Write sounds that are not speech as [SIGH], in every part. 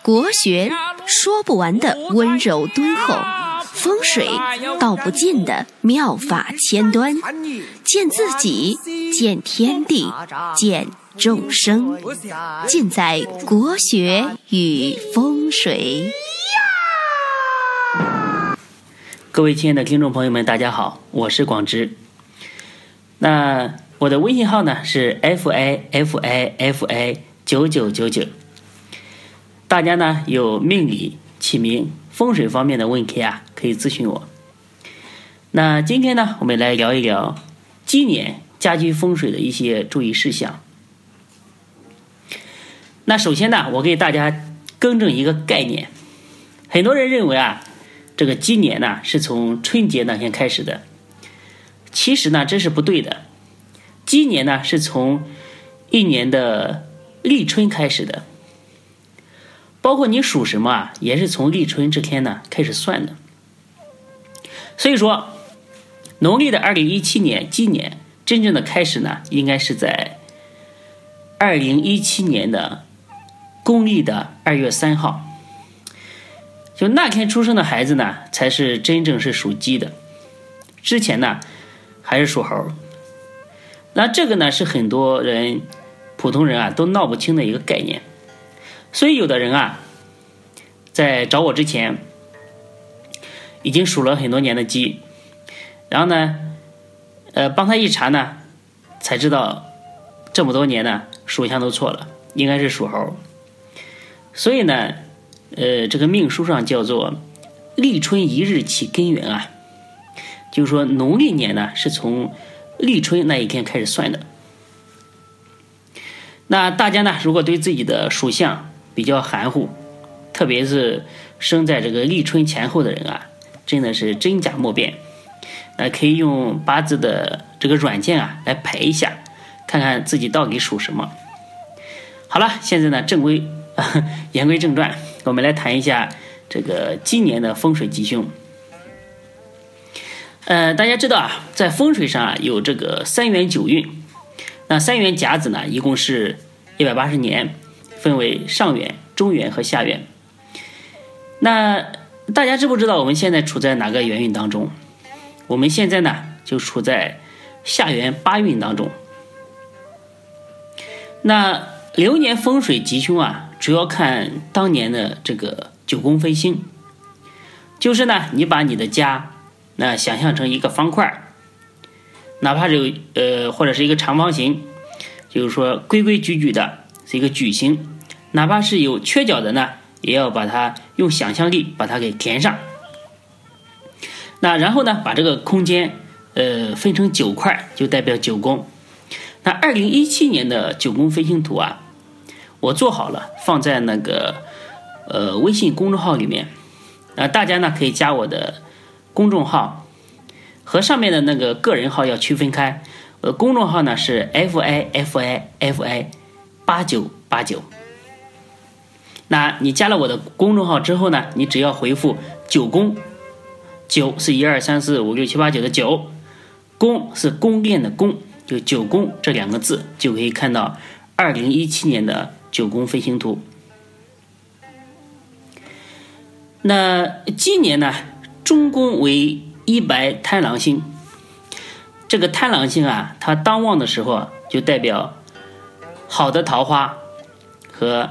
国学说不完的温柔敦厚，风水道不尽的妙法千端，见自己，见天地，见众生，尽在国学与风水。各位亲爱的听众朋友们，大家好，我是广之。那我的微信号呢是 f i f i f i 九九九九。大家呢有命理、起名、风水方面的问题啊，可以咨询我。那今天呢，我们来聊一聊今年家居风水的一些注意事项。那首先呢，我给大家更正一个概念，很多人认为啊。这个今年呢，是从春节那天开始的。其实呢，这是不对的。今年呢，是从一年的立春开始的。包括你属什么啊，也是从立春这天呢开始算的。所以说，农历的二零一七年，今年真正的开始呢，应该是在二零一七年的公历的二月三号。就那天出生的孩子呢，才是真正是属鸡的，之前呢还是属猴。那这个呢是很多人普通人啊都闹不清的一个概念，所以有的人啊在找我之前已经数了很多年的鸡，然后呢呃帮他一查呢才知道这么多年呢属相都错了，应该是属猴，所以呢。呃，这个命书上叫做立春一日起根源啊，就是说农历年呢是从立春那一天开始算的。那大家呢，如果对自己的属相比较含糊，特别是生在这个立春前后的人啊，真的是真假莫辨。那可以用八字的这个软件啊来排一下，看看自己到底属什么。好了，现在呢正规 [LAUGHS] 言归正传。我们来谈一下这个今年的风水吉凶。呃，大家知道啊，在风水上啊有这个三元九运，那三元甲子呢一共是一百八十年，分为上元、中元和下元。那大家知不知道我们现在处在哪个元运当中？我们现在呢就处在下元八运当中。那流年风水吉凶啊。主要看当年的这个九宫飞星，就是呢，你把你的家那想象成一个方块哪怕是有呃或者是一个长方形，就是说规规矩矩的是一个矩形，哪怕是有缺角的呢，也要把它用想象力把它给填上。那然后呢，把这个空间呃分成九块，就代表九宫。那二零一七年的九宫飞星图啊。我做好了，放在那个呃微信公众号里面，啊，大家呢可以加我的公众号，和上面的那个个人号要区分开。呃，公众号呢是 f i f i f i 八九八九。那你加了我的公众号之后呢，你只要回复九宫，九是一二三四五六七八九的九，宫是宫殿的宫，就九宫这两个字就可以看到二零一七年的。九宫飞行图。那今年呢，中宫为一白贪狼星。这个贪狼星啊，它当旺的时候就代表好的桃花和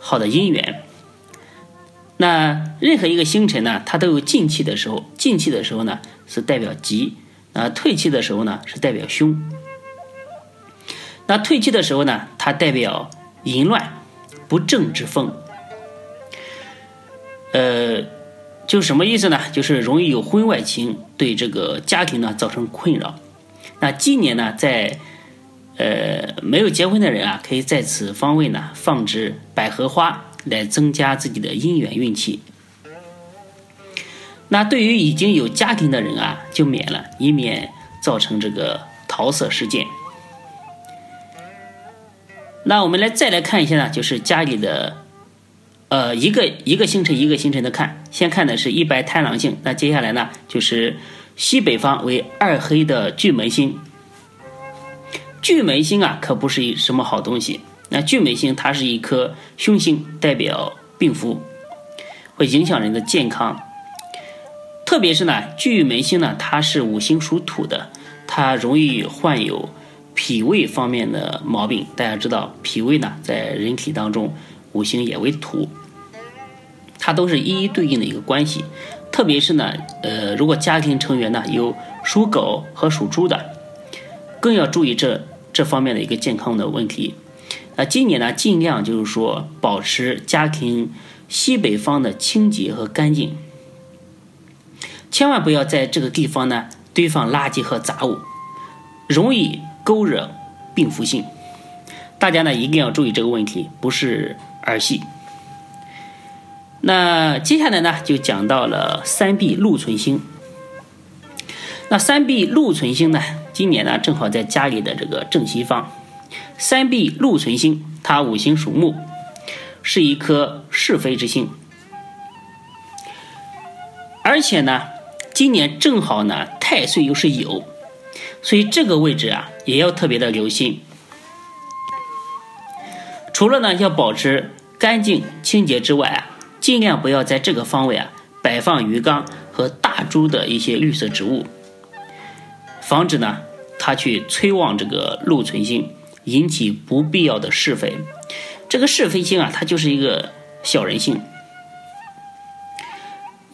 好的姻缘。那任何一个星辰呢，它都有进气的时候，进气的时候呢是代表吉，啊，退气的时候呢是代表凶。那退气的时候呢，它代表。淫乱、不正之风，呃，就什么意思呢？就是容易有婚外情，对这个家庭呢造成困扰。那今年呢，在呃没有结婚的人啊，可以在此方位呢放置百合花，来增加自己的姻缘运气。那对于已经有家庭的人啊，就免了，以免造成这个桃色事件。那我们来再来看一下呢，就是家里的，呃，一个一个星辰一个星辰的看，先看的是一白贪狼星，那接下来呢就是西北方为二黑的巨门星。巨门星啊，可不是一什么好东西，那巨门星它是一颗凶星，代表病符，会影响人的健康。特别是呢，巨门星呢，它是五行属土的，它容易患有脾胃方面的毛病。大家知道，脾胃呢，在人体当中，五行也为土，它都是一一对应的一个关系。特别是呢，呃，如果家庭成员呢有属狗和属猪的，更要注意这这方面的一个健康的问题。那今年呢，尽量就是说保持家庭西北方的清洁和干净，千万不要在这个地方呢堆放垃圾和杂物，容易勾惹病符星。大家呢一定要注意这个问题，不是儿戏。那接下来呢就讲到了三碧禄存星。那三碧禄存星呢，今年呢正好在家里的这个正西方。三碧禄存星，它五行属木，是一颗是非之星，而且呢，今年正好呢太岁又是酉，所以这个位置啊也要特别的留心。除了呢要保持干净清洁之外啊，尽量不要在这个方位啊摆放鱼缸和大株的一些绿色植物，防止呢他去催旺这个禄存星。引起不必要的是非，这个是非星啊，它就是一个小人性。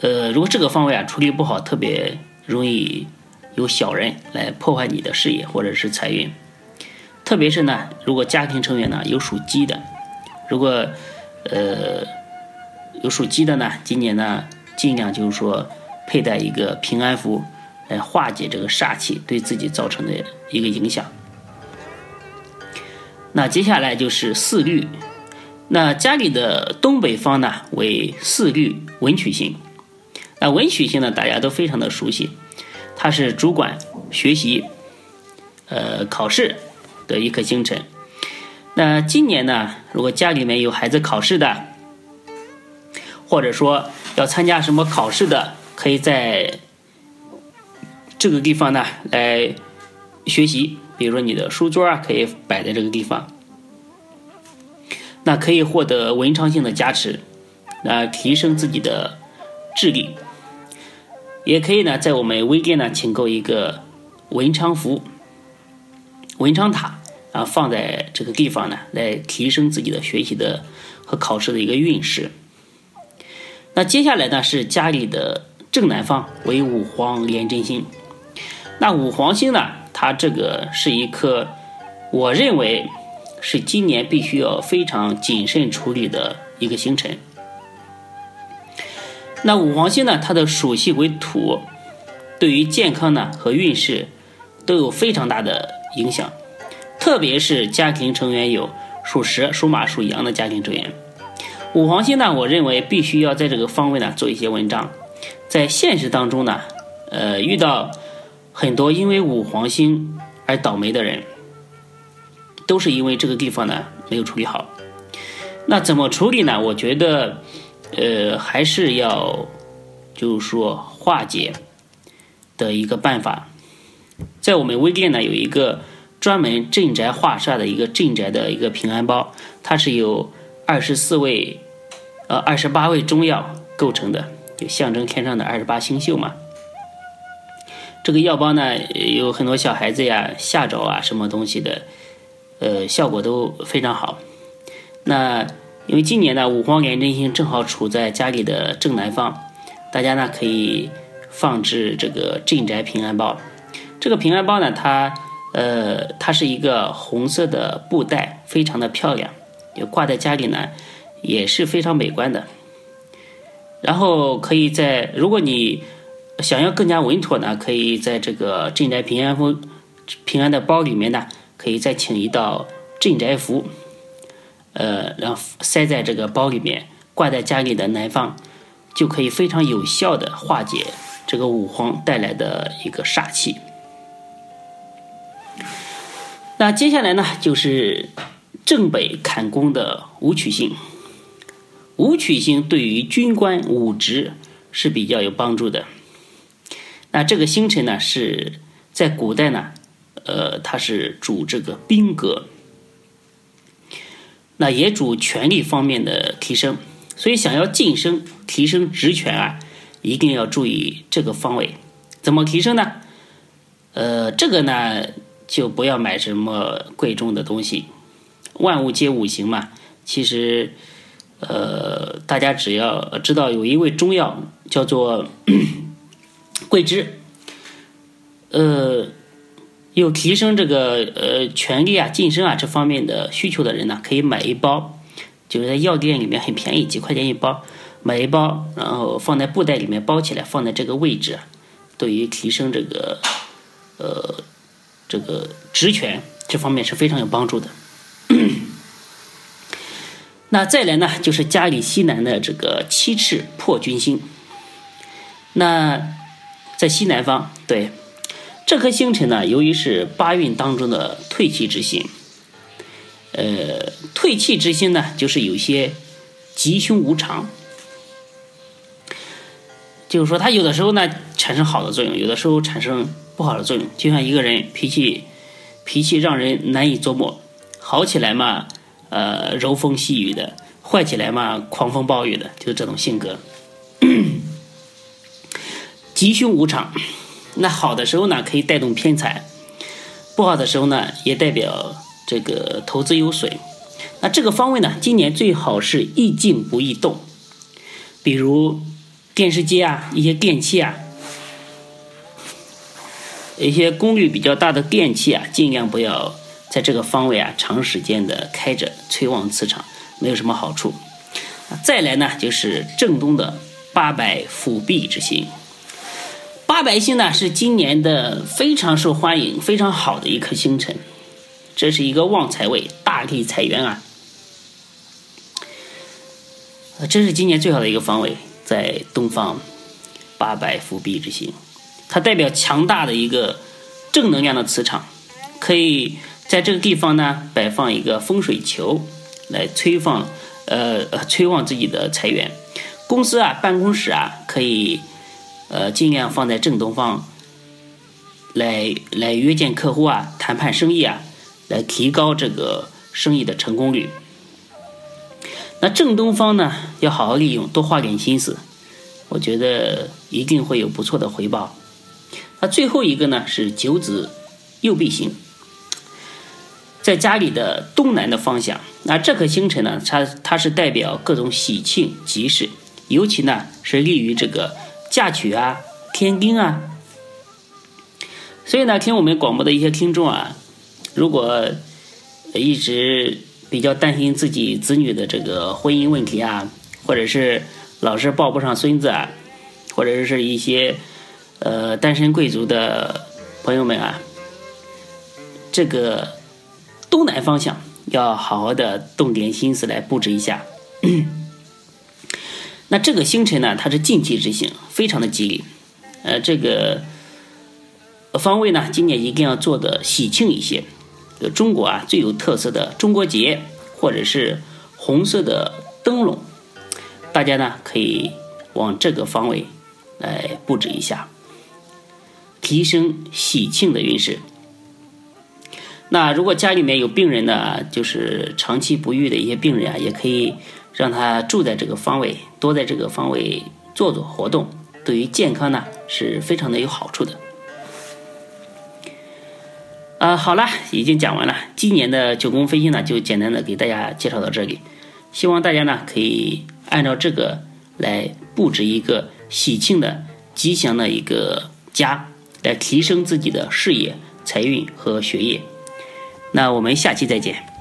呃，如果这个方位啊处理不好，特别容易有小人来破坏你的事业或者是财运。特别是呢，如果家庭成员呢有属鸡的，如果呃有属鸡的呢，今年呢尽量就是说佩戴一个平安符，来化解这个煞气对自己造成的一个影响。那接下来就是四绿，那家里的东北方呢为四绿文曲星，那文曲星呢大家都非常的熟悉，它是主管学习、呃考试的一颗星辰。那今年呢，如果家里面有孩子考试的，或者说要参加什么考试的，可以在这个地方呢来学习。比如说你的书桌啊，可以摆在这个地方，那可以获得文昌星的加持，那提升自己的智力。也可以呢，在我们微店呢，请购一个文昌符、文昌塔啊，放在这个地方呢，来提升自己的学习的和考试的一个运势。那接下来呢，是家里的正南方为五黄廉贞星，那五黄星呢？它这个是一颗，我认为是今年必须要非常谨慎处理的一个星辰。那五黄星呢，它的属性为土，对于健康呢和运势都有非常大的影响，特别是家庭成员有属蛇、属马、属羊的家庭成员。五黄星呢，我认为必须要在这个方位呢做一些文章，在现实当中呢，呃，遇到。很多因为五黄星而倒霉的人，都是因为这个地方呢没有处理好。那怎么处理呢？我觉得，呃，还是要就是说化解的一个办法。在我们微店呢有一个专门镇宅化煞的一个镇宅的一个平安包，它是由二十四味呃二十八味中药构成的，就象征天上的二十八星宿嘛。这个药包呢，有很多小孩子呀吓着啊，什么东西的，呃，效果都非常好。那因为今年呢，五黄廉贞星正好处在家里的正南方，大家呢可以放置这个镇宅平安包。这个平安包呢，它呃，它是一个红色的布袋，非常的漂亮，就挂在家里呢也是非常美观的。然后可以在如果你。想要更加稳妥呢，可以在这个镇宅平安符、平安的包里面呢，可以再请一道镇宅符，呃，然后塞在这个包里面，挂在家里的南方，就可以非常有效的化解这个五黄带来的一个煞气。那接下来呢，就是正北坎宫的武曲星，武曲星对于军官武职是比较有帮助的。那这个星辰呢，是在古代呢，呃，它是主这个兵革。那也主权力方面的提升。所以想要晋升、提升职权啊，一定要注意这个方位。怎么提升呢？呃，这个呢就不要买什么贵重的东西。万物皆五行嘛，其实呃，大家只要知道有一味中药叫做桂枝，呃，有提升这个呃权力啊、晋升啊这方面的需求的人呢，可以买一包。就是在药店里面很便宜，几块钱一包，买一包，然后放在布袋里面包起来，放在这个位置，对于提升这个呃这个职权这方面是非常有帮助的。[COUGHS] 那再来呢，就是家里西南的这个七赤破军星。那在西南方，对这颗星辰呢，由于是八运当中的退气之星。呃，退气之星呢，就是有些吉凶无常，就是说，它有的时候呢产生好的作用，有的时候产生不好的作用。就像一个人脾气脾气让人难以琢磨，好起来嘛，呃，柔风细雨的；坏起来嘛，狂风暴雨的，就是这种性格。吉凶无常，那好的时候呢，可以带动偏财；不好的时候呢，也代表。这个投资有损，那这个方位呢？今年最好是易静不易动，比如电视机啊、一些电器啊、一些功率比较大的电器啊，尽量不要在这个方位啊长时间的开着，催旺磁场，没有什么好处。再来呢，就是正东的八百辅弼之星，八白星呢是今年的非常受欢迎、非常好的一颗星辰。这是一个旺财位，大力财源啊！这是今年最好的一个方位，在东方八百伏弼之星，它代表强大的一个正能量的磁场，可以在这个地方呢摆放一个风水球，来催放呃催旺自己的财源。公司啊，办公室啊，可以呃尽量放在正东方，来来约见客户啊，谈判生意啊。来提高这个生意的成功率。那正东方呢，要好好利用，多花点心思，我觉得一定会有不错的回报。那最后一个呢是九子右弼星，在家里的东南的方向。那这颗星辰呢，它它是代表各种喜庆吉事，尤其呢是利于这个嫁娶啊、添丁啊。所以呢，听我们广播的一些听众啊。如果一直比较担心自己子女的这个婚姻问题啊，或者是老是抱不上孙子啊，或者是一些呃单身贵族的朋友们啊，这个东南方向要好好的动点心思来布置一下。那这个星辰呢，它是静气之星，非常的吉利。呃，这个方位呢，今年一定要做的喜庆一些。中国啊最有特色的中国结，或者是红色的灯笼，大家呢可以往这个方位来布置一下，提升喜庆的运势。那如果家里面有病人呢，就是长期不愈的一些病人啊，也可以让他住在这个方位，多在这个方位做做活动，对于健康呢是非常的有好处的。呃，好了，已经讲完了。今年的九宫飞星呢，就简单的给大家介绍到这里。希望大家呢可以按照这个来布置一个喜庆的、吉祥的一个家，来提升自己的事业、财运和学业。那我们下期再见。